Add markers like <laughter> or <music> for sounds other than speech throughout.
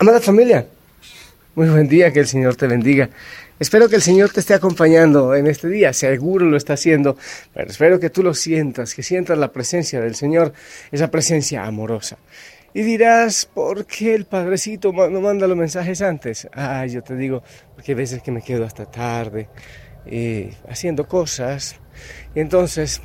Amada familia, muy buen día, que el Señor te bendiga. Espero que el Señor te esté acompañando en este día, seguro lo está haciendo, pero espero que tú lo sientas, que sientas la presencia del Señor, esa presencia amorosa. Y dirás, ¿por qué el Padrecito no manda los mensajes antes? Ah, yo te digo, porque hay veces que me quedo hasta tarde eh, haciendo cosas, y entonces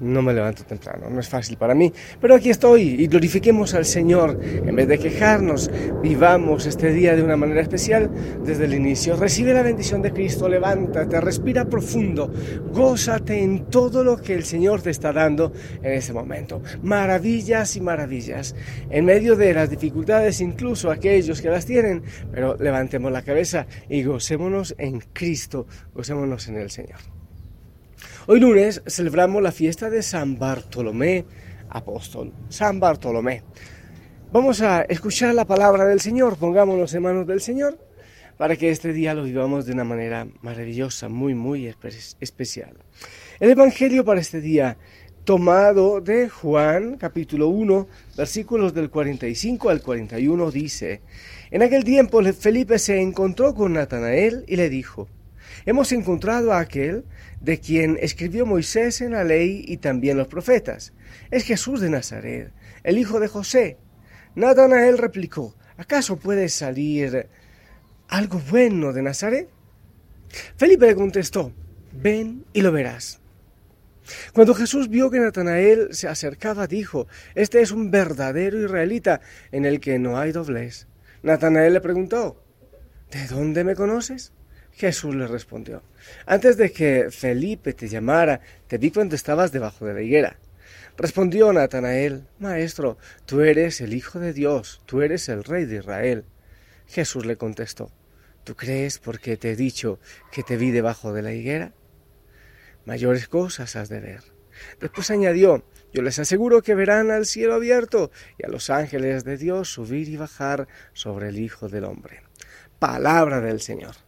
no me levanto temprano, no es fácil para mí, pero aquí estoy y glorifiquemos al Señor. En vez de quejarnos, vivamos este día de una manera especial desde el inicio. Recibe la bendición de Cristo, levántate, respira profundo, gózate en todo lo que el Señor te está dando en este momento. Maravillas y maravillas. En medio de las dificultades, incluso aquellos que las tienen, pero levantemos la cabeza y gocémonos en Cristo, gocémonos en el Señor. Hoy lunes celebramos la fiesta de San Bartolomé Apóstol. San Bartolomé. Vamos a escuchar la palabra del Señor, pongámonos en manos del Señor para que este día lo vivamos de una manera maravillosa, muy, muy especial. El Evangelio para este día, tomado de Juan capítulo 1, versículos del 45 al 41, dice, En aquel tiempo Felipe se encontró con Natanael y le dijo, Hemos encontrado a aquel de quien escribió Moisés en la ley y también los profetas. Es Jesús de Nazaret, el hijo de José. Natanael replicó, ¿acaso puede salir algo bueno de Nazaret? Felipe le contestó, ven y lo verás. Cuando Jesús vio que Natanael se acercaba, dijo, Este es un verdadero israelita en el que no hay doblez. Natanael le preguntó, ¿De dónde me conoces? Jesús le respondió, antes de que Felipe te llamara, te vi cuando estabas debajo de la higuera. Respondió Natanael, Maestro, tú eres el Hijo de Dios, tú eres el Rey de Israel. Jesús le contestó, ¿tú crees porque te he dicho que te vi debajo de la higuera? Mayores cosas has de ver. Después añadió, yo les aseguro que verán al cielo abierto y a los ángeles de Dios subir y bajar sobre el Hijo del Hombre. Palabra del Señor.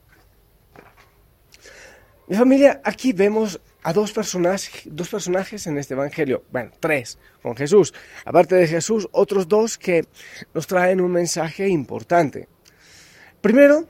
Mi familia, aquí vemos a dos personajes, en este Evangelio, bueno, tres con Jesús. Aparte de Jesús, otros dos que nos traen un mensaje importante. Primero,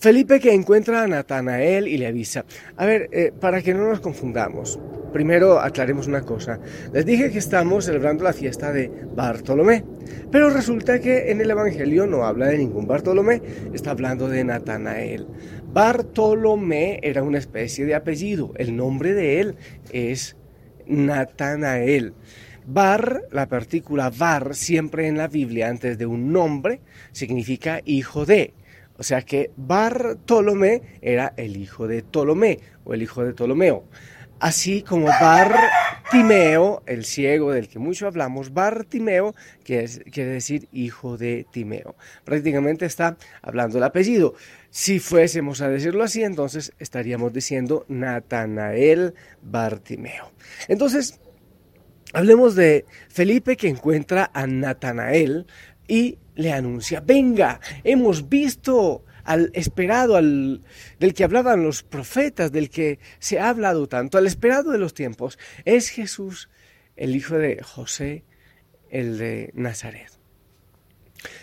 Felipe que encuentra a Natanael y le avisa. A ver, eh, para que no nos confundamos, primero aclaremos una cosa. Les dije que estamos celebrando la fiesta de Bartolomé, pero resulta que en el Evangelio no habla de ningún Bartolomé, está hablando de Natanael. Bartolomé era una especie de apellido. El nombre de él es Natanael. Bar, la partícula bar, siempre en la Biblia, antes de un nombre, significa hijo de. O sea que Bartolomé era el hijo de Ptolomé o el hijo de Ptolomeo. Así como Bartimeo, el ciego del que mucho hablamos, Bartimeo quiere decir hijo de Timeo. Prácticamente está hablando el apellido. Si fuésemos a decirlo así, entonces estaríamos diciendo Natanael Bartimeo. Entonces, hablemos de Felipe que encuentra a Natanael y le anuncia, venga, hemos visto al esperado, al, del que hablaban los profetas, del que se ha hablado tanto, al esperado de los tiempos, es Jesús, el hijo de José, el de Nazaret.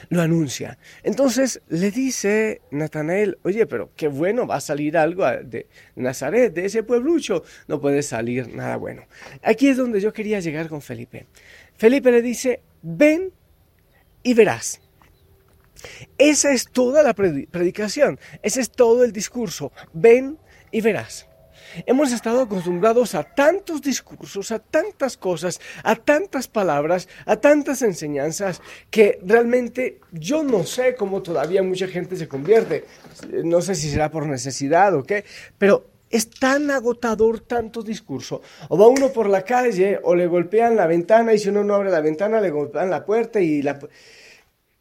Lo anuncia. Entonces le dice Natanael, oye, pero qué bueno, va a salir algo de Nazaret, de ese pueblucho. No puede salir nada bueno. Aquí es donde yo quería llegar con Felipe. Felipe le dice, ven y verás. Esa es toda la predicación, ese es todo el discurso. Ven y verás. Hemos estado acostumbrados a tantos discursos, a tantas cosas, a tantas palabras, a tantas enseñanzas, que realmente yo no sé cómo todavía mucha gente se convierte. No sé si será por necesidad o qué, pero es tan agotador tanto discurso. O va uno por la calle o le golpean la ventana y si uno no abre la ventana le golpean la puerta y la...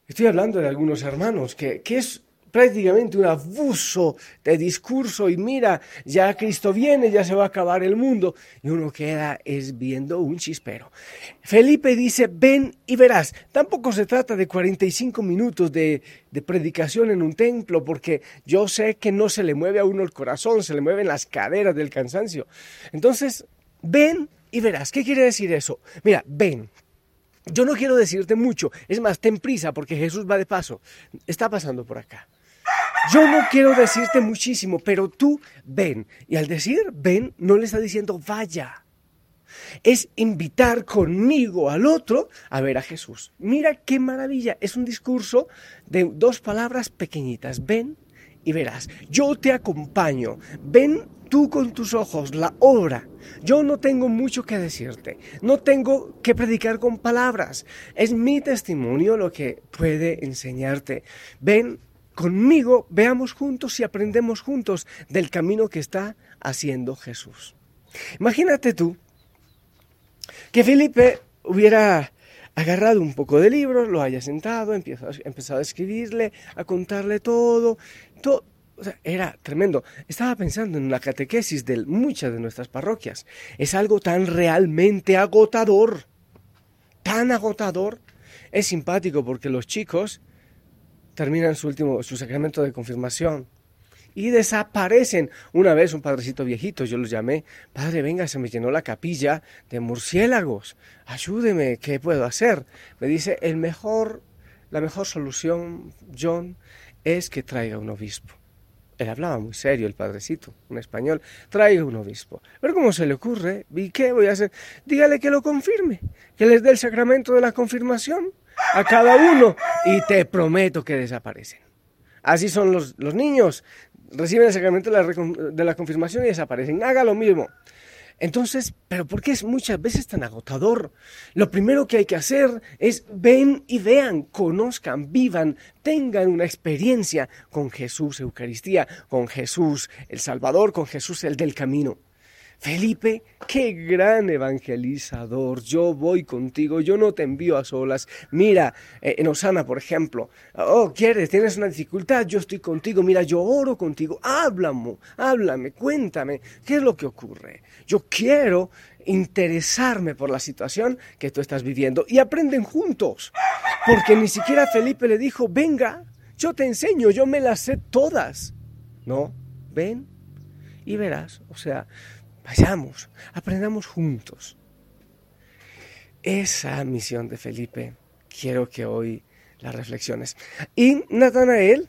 Estoy hablando de algunos hermanos que, es prácticamente un abuso de discurso y mira, ya Cristo viene, ya se va a acabar el mundo y uno queda es viendo un chispero. Felipe dice, ven y verás. Tampoco se trata de 45 minutos de, de predicación en un templo porque yo sé que no se le mueve a uno el corazón, se le mueven las caderas del cansancio. Entonces, ven y verás. ¿Qué quiere decir eso? Mira, ven, Yo no quiero decirte mucho, es más, ten prisa porque Jesús va de paso, está pasando por acá. Yo no quiero decirte muchísimo, pero tú ven. Y al decir ven, no le está diciendo vaya. Es invitar conmigo al otro a ver a Jesús. Mira qué maravilla. Es un discurso de dos palabras pequeñitas. Ven y verás. Yo te acompaño. Ven tú con tus ojos la obra. Yo no tengo mucho que decirte, no tengo que predicar con palabras. Es mi testimonio lo que puede enseñarte. Ven conmigo, veamos juntos y aprendemos juntos del camino que está haciendo Jesús. Imagínate tú que Felipe hubiera agarrado un poco de libros, lo haya sentado, empezado a escribirle, a contarle todo, todo era tremendo. Estaba pensando en la catequesis de muchas de nuestras parroquias. Es algo tan realmente agotador, tan agotador. Es simpático porque los chicos terminan su último, su sacramento de confirmación y desaparecen. Una vez un padrecito viejito, yo los llamé, padre, venga, se me llenó la capilla de murciélagos, ayúdeme, ¿qué puedo hacer? Me dice, el mejor, la mejor solución, John, es que traiga un obispo. Él hablaba muy serio, el padrecito, un español. Traiga un obispo. Pero ¿cómo se le ocurre? ¿Y qué voy a hacer? Dígale que lo confirme, que les dé el sacramento de la confirmación a cada uno y te prometo que desaparecen. Así son los, los niños. Reciben el sacramento de la, de la confirmación y desaparecen. Haga lo mismo. Entonces, ¿pero por qué es muchas veces tan agotador? Lo primero que hay que hacer es ven y vean, conozcan, vivan, tengan una experiencia con Jesús Eucaristía, con Jesús el Salvador, con Jesús el del camino. Felipe, qué gran evangelizador, yo voy contigo, yo no te envío a solas. Mira, eh, en Osana, por ejemplo, oh, quieres, tienes una dificultad, yo estoy contigo, mira, yo oro contigo, háblame, háblame, cuéntame, ¿qué es lo que ocurre? Yo quiero interesarme por la situación que tú estás viviendo. Y aprenden juntos, porque ni siquiera Felipe le dijo, venga, yo te enseño, yo me las sé todas. No, ven y verás, o sea, Vayamos, aprendamos juntos. Esa misión de Felipe quiero que hoy la reflexiones. Y Natanael,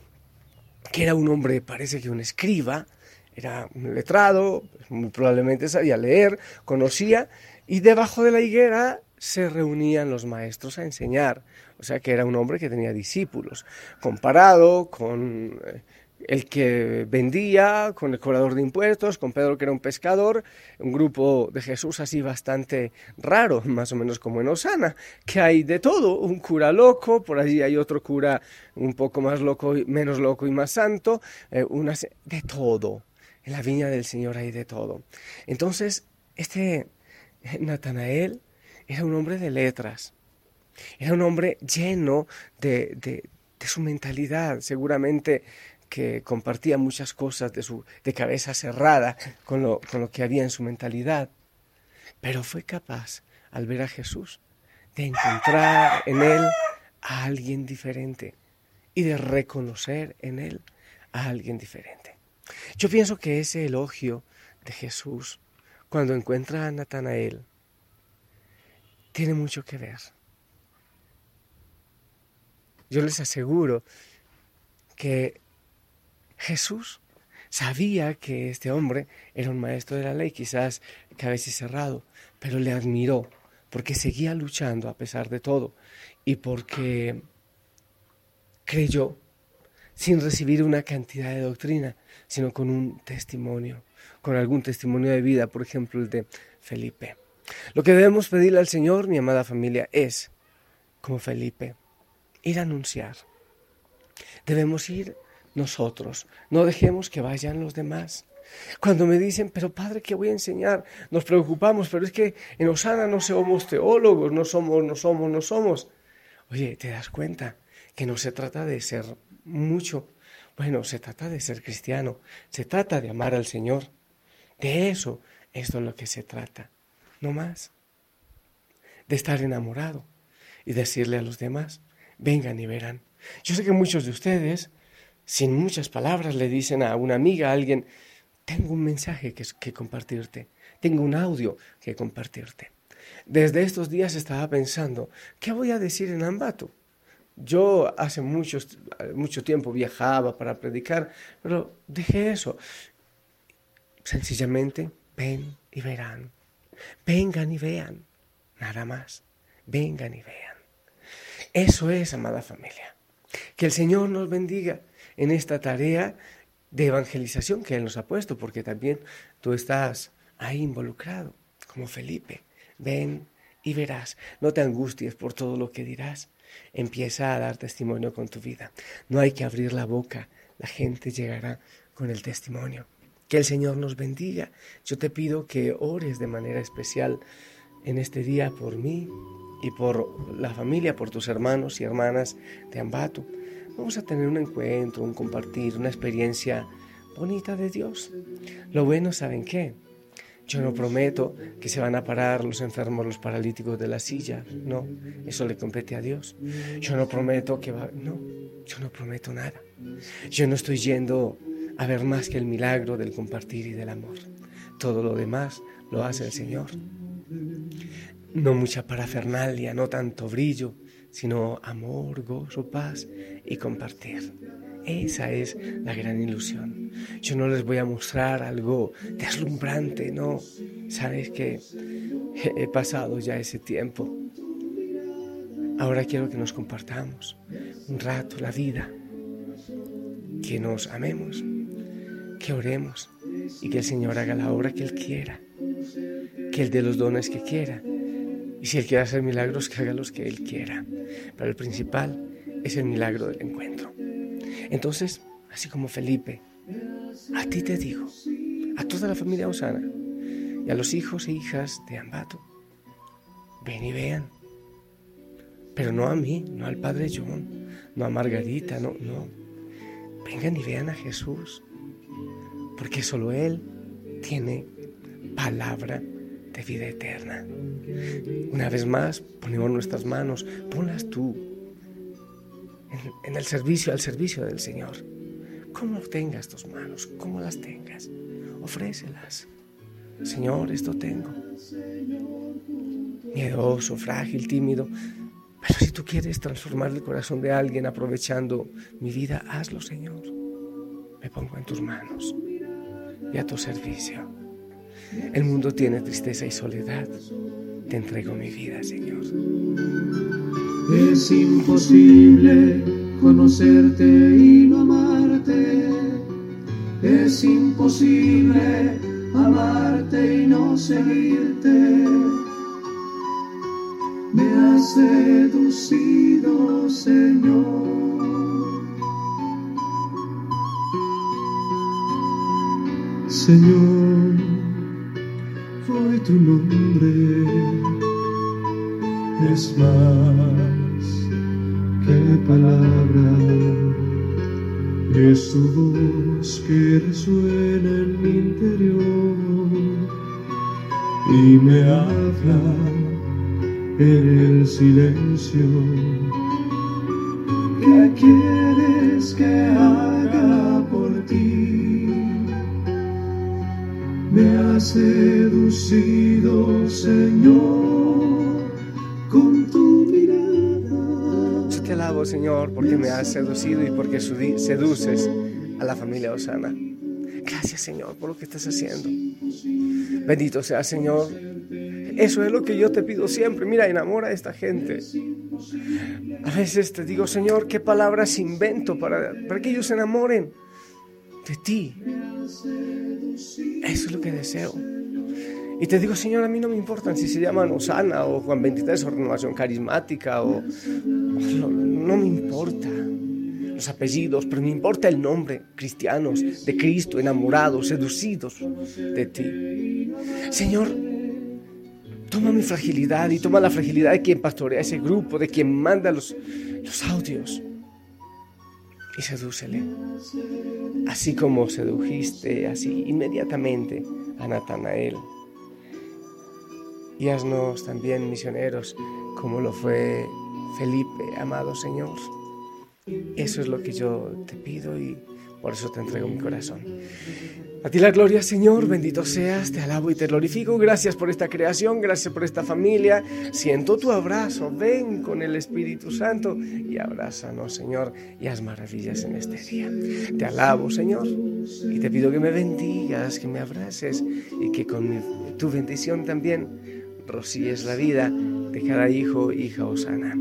que era un hombre, parece que un escriba, era un letrado, muy probablemente sabía leer, conocía, y debajo de la higuera se reunían los maestros a enseñar. O sea que era un hombre que tenía discípulos, comparado con eh, el que vendía, con el cobrador de impuestos, con Pedro que era un pescador, un grupo de Jesús así bastante raro, más o menos como en Osana, que hay de todo, un cura loco, por allí hay otro cura un poco más loco, menos loco y más santo, eh, de todo. En la viña del Señor hay de todo. Entonces, este Natanael era un hombre de letras, era un hombre lleno de, de su mentalidad, seguramente que compartía muchas cosas de, su, de cabeza cerrada con lo, con lo que había en su mentalidad, pero fue capaz, al ver a Jesús, de encontrar en él a alguien diferente y de reconocer en él a alguien diferente. Yo pienso que ese elogio de Jesús, cuando encuentra a Natanael, tiene mucho que ver. Yo les aseguro que Jesús sabía que este hombre era un maestro de la ley, quizás cabeza cerrado, pero le admiró porque seguía luchando a pesar de todo y porque creyó sin recibir una cantidad de doctrina, sino con un testimonio, con algún testimonio de vida, por ejemplo el de Felipe. Lo que debemos pedirle al Señor, mi amada familia, es, como Felipe, ir a anunciar. Debemos ir nosotros. No dejemos que vayan los demás. Cuando me dicen, pero padre, ¿qué voy a enseñar? Nos preocupamos, pero es que en Osana no somos teólogos, no somos, no somos, no somos. Oye, ¿te das cuenta que no se trata de ser mucho? Bueno, se trata de ser cristiano, se trata de amar al Señor. De eso, esto es lo que se trata, no más. De estar enamorado y decirle a los demás, vengan y verán. Yo sé que muchos de ustedes sin muchas palabras le dicen a una amiga, a alguien, tengo un mensaje que, que compartirte, tengo un audio que compartirte. Desde estos días estaba pensando, ¿qué voy a decir en Ambato? Yo hace mucho, mucho tiempo viajaba para predicar, pero dejé eso. Sencillamente, ven y verán. Vengan y vean. Nada más. Vengan y vean. Eso es, amada familia. Que el Señor nos bendiga en esta tarea de evangelización que Él nos ha puesto, porque también tú estás ahí involucrado, como Felipe. Ven y verás. No te angusties por todo lo que dirás. Empieza a dar testimonio con tu vida. No hay que abrir la boca. La gente llegará con el testimonio. Que el Señor nos bendiga. Yo te pido que ores de manera especial en este día por mí y por la familia, por tus hermanos y hermanas de Ambato. Vamos a tener un encuentro, un compartir, una experiencia bonita de Dios. Lo bueno, ¿saben qué? Yo no prometo que se van a parar los enfermos, los paralíticos de la silla. No, eso le compete a Dios. Yo no prometo que va... No, yo no prometo nada. Yo no estoy yendo a ver más que el milagro del compartir y del amor. Todo lo demás lo hace el Señor. No mucha parafernalia, no tanto brillo, sino amor, gozo, paz y compartir. Esa es la gran ilusión. Yo no les voy a mostrar algo deslumbrante, no. Sabes que <laughs> he pasado ya ese tiempo. Ahora quiero que nos compartamos un rato la vida, que nos amemos, que oremos y que el Señor haga la obra que Él quiera, que Él dé los dones que quiera. Y si Él quiere hacer milagros, que haga los que Él quiera. Pero el principal es el milagro del encuentro. Entonces, así como Felipe, a ti te digo, a toda la familia Osana y a los hijos e hijas de Ambato, ven y vean. Pero no a mí, no al Padre John, no a Margarita, no, no. Vengan y vean a Jesús, porque solo Él tiene palabra de vida eterna. Una vez más, ponemos nuestras manos, ponlas tú en, el servicio, al servicio del Señor. ¿Cómo tengas tus manos? ¿Cómo las tengas? Ofrécelas. Señor, esto tengo. Miedoso, frágil, tímido. Pero si tú quieres transformar el corazón de alguien aprovechando mi vida, hazlo, Señor. Me pongo en tus manos y a tu servicio. El mundo tiene tristeza y soledad. Te entrego mi vida, Señor. Es imposible conocerte y no amarte. Es imposible amarte y no seguirte. Me has seducido, Señor. Señor, tu nombre. Es más qué palabra es tu voz que resuena en mi interior y me habla en el silencio. ¿Qué quieres que haga Me seducido, Señor, con tu Señor, porque me has seducido y porque seduces a la familia Osana. Gracias, Señor, por lo que estás haciendo. Bendito sea, Señor. Eso es lo que yo te pido siempre. Mira, enamora a esta gente. A veces te digo, Señor, qué palabras invento para, para que ellos se enamoren de ti. Eso es lo que deseo. Y te digo, Señor, a mí no me importan si se llaman Osana o Juan 23 o Renovación Carismática o... No, me importa los apellidos, pero me importa el nombre, cristianos, de Cristo, enamorados, seducidos de ti. Señor, toma mi fragilidad y toma la fragilidad de quien pastorea ese grupo, de quien manda los, los audios y sedúcele. Así como sedujiste así inmediatamente a Natanael y haznos también misioneros como lo fue Felipe, amado Señor. Eso es lo que yo te pido y Por eso te entrego mi corazón. A ti la gloria, Señor, bendito seas, te alabo y te glorifico. Gracias por esta creación, gracias por esta familia. Siento tu abrazo, ven con el Espíritu Santo y abrázanos, Señor, y haz maravillas en este día. Te alabo, Señor, y te pido que me bendigas, que me abraces y que con tu bendición también rocíes la vida de cada hijo, hija osana.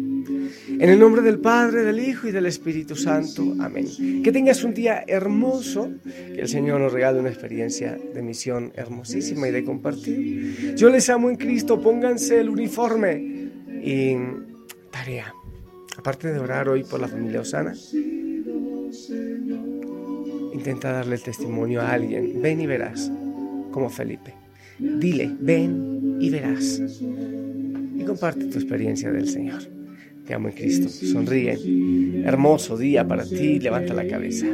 En el nombre del Padre, del Hijo y del Espíritu Santo. Amén. Que tengas un día hermoso, que el Señor nos regale una experiencia de misión hermosísima y de compartir. Yo les amo en Cristo, pónganse el uniforme y tarea. Aparte de orar hoy por la familia Osana, intenta darle testimonio a alguien. Ven y verás, como Felipe. Dile, ven y verás. Y comparte tu experiencia del Señor. Te amo en Cristo. Sonríe. Hermoso día para ti. Levanta la cabeza.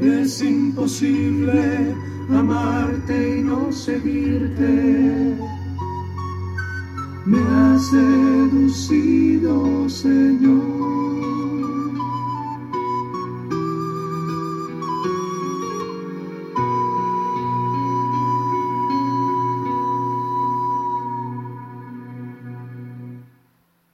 Es imposible amarte y no seguirte. Me has seducido, Señor.